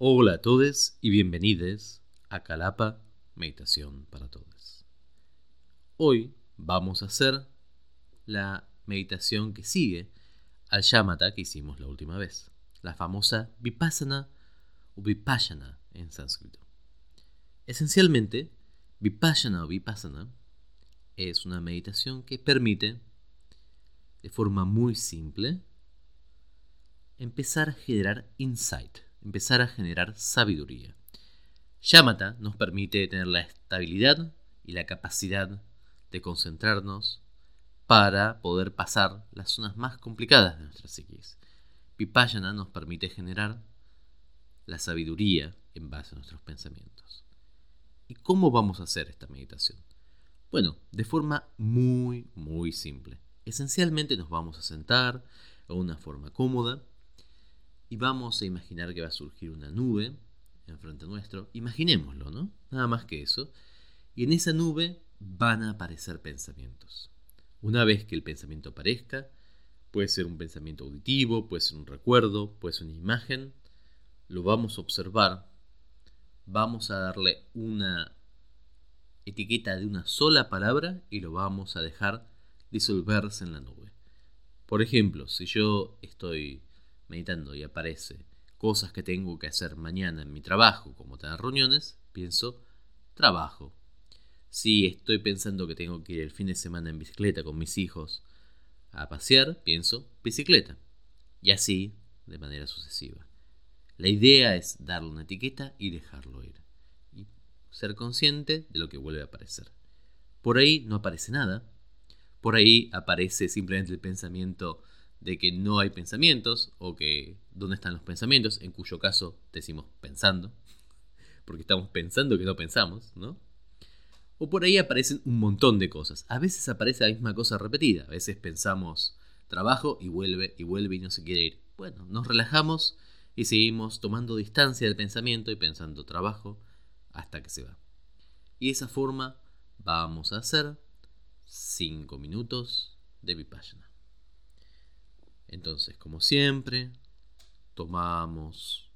Hola a todos y bienvenidos a Calapa Meditación para Todos. Hoy vamos a hacer la meditación que sigue al Yamata que hicimos la última vez, la famosa Vipassana o Vipassana en sánscrito. Esencialmente, Vipassana o Vipassana es una meditación que permite, de forma muy simple, empezar a generar insight, empezar a generar sabiduría. Yamata nos permite tener la estabilidad y la capacidad de concentrarnos para poder pasar las zonas más complicadas de nuestra psiquis. Vipassana nos permite generar la sabiduría en base a nuestros pensamientos. ¿Y cómo vamos a hacer esta meditación? Bueno, de forma muy, muy simple. Esencialmente nos vamos a sentar a una forma cómoda y vamos a imaginar que va a surgir una nube enfrente nuestro. Imaginémoslo, ¿no? Nada más que eso. Y en esa nube van a aparecer pensamientos. Una vez que el pensamiento aparezca, puede ser un pensamiento auditivo, puede ser un recuerdo, puede ser una imagen, lo vamos a observar, vamos a darle una etiqueta de una sola palabra y lo vamos a dejar disolverse en la nube. Por ejemplo, si yo estoy meditando y aparece cosas que tengo que hacer mañana en mi trabajo, como tener reuniones, pienso trabajo. Si estoy pensando que tengo que ir el fin de semana en bicicleta con mis hijos a pasear, pienso bicicleta. Y así de manera sucesiva. La idea es darle una etiqueta y dejarlo ir. Y ser consciente de lo que vuelve a aparecer. Por ahí no aparece nada. Por ahí aparece simplemente el pensamiento de que no hay pensamientos o que dónde están los pensamientos, en cuyo caso decimos pensando, porque estamos pensando que no pensamos, ¿no? O por ahí aparecen un montón de cosas. A veces aparece la misma cosa repetida, a veces pensamos trabajo y vuelve y vuelve y no se quiere ir. Bueno, nos relajamos y seguimos tomando distancia del pensamiento y pensando trabajo hasta que se va. Y de esa forma vamos a hacer 5 minutos de Vipassana. Entonces, como siempre, tomamos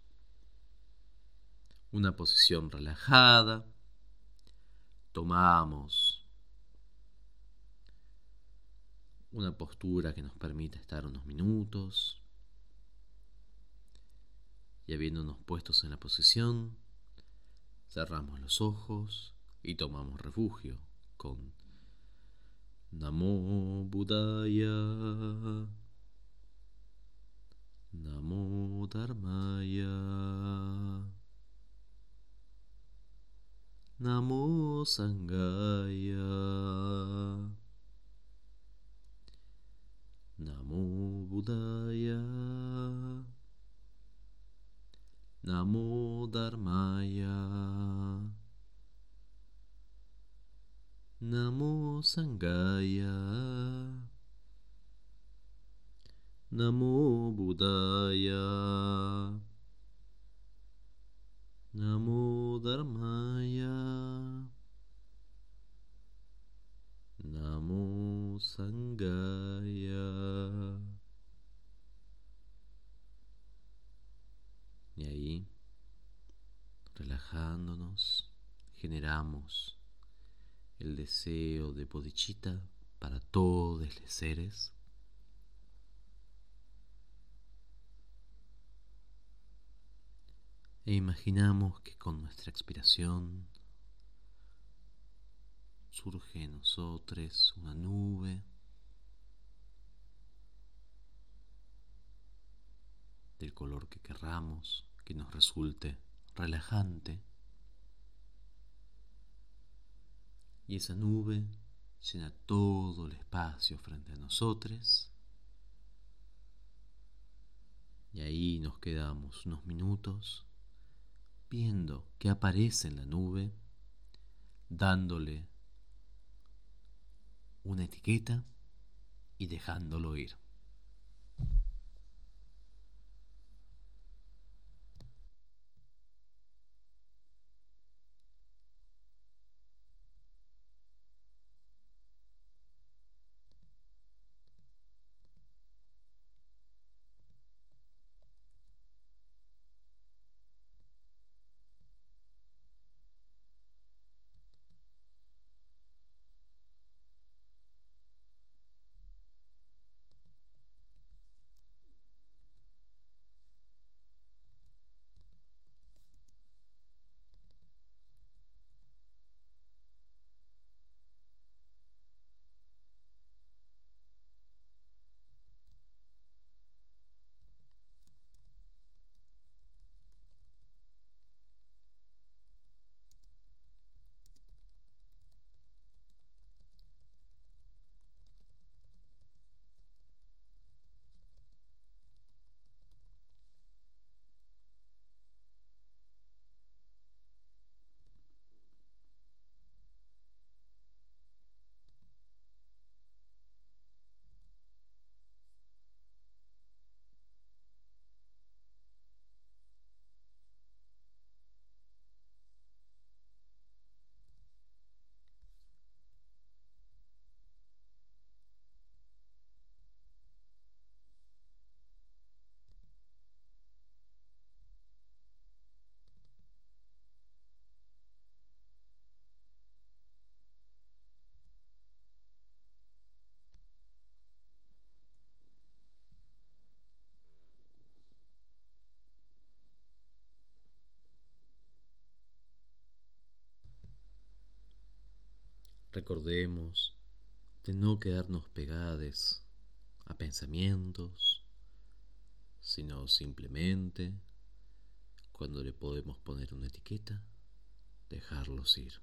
una posición relajada, tomamos una postura que nos permita estar unos minutos y habiéndonos puestos en la posición, cerramos los ojos y tomamos refugio con Namo Buddhaya. Namo Dharmaya. Namo Sangaya Namo Buddhaya. Namo Dharmaya. Namo Sangaya Namo Buddhaya Namo Dharmaya Namo Sangaya Y ahí, relajándonos, generamos el deseo de bodhicitta para todos los seres e imaginamos que con nuestra expiración surge en nosotros una nube del color que querramos, que nos resulte relajante. Y esa nube llena todo el espacio frente a nosotros. Y ahí nos quedamos unos minutos viendo que aparece en la nube, dándole una etiqueta y dejándolo ir. Recordemos de no quedarnos pegados a pensamientos, sino simplemente, cuando le podemos poner una etiqueta, dejarlos ir.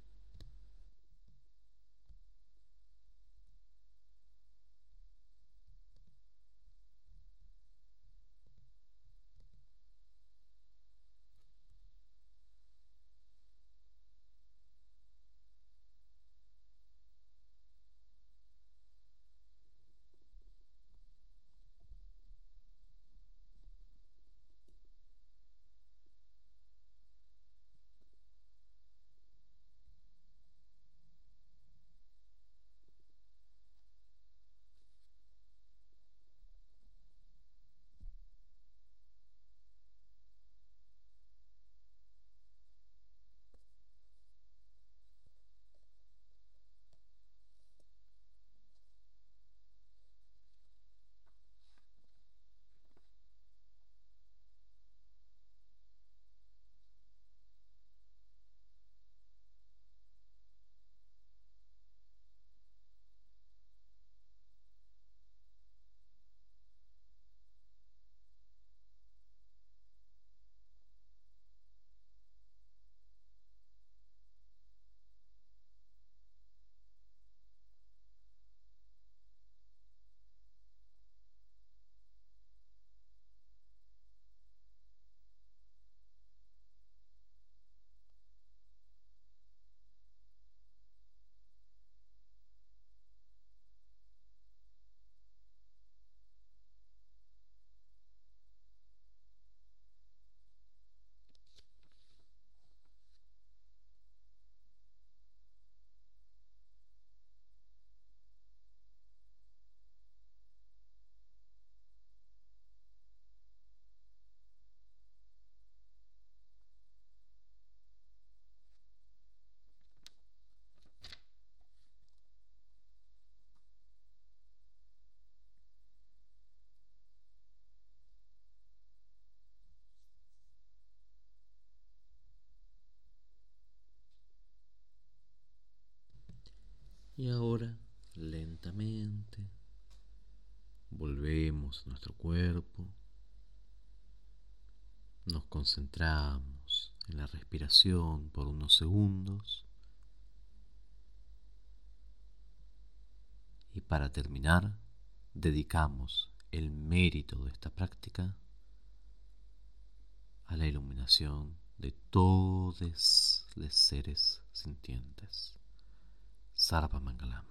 Y ahora, lentamente, volvemos a nuestro cuerpo, nos concentramos en la respiración por unos segundos y para terminar, dedicamos el mérito de esta práctica a la iluminación de todos los seres sintientes. Sarvamangalam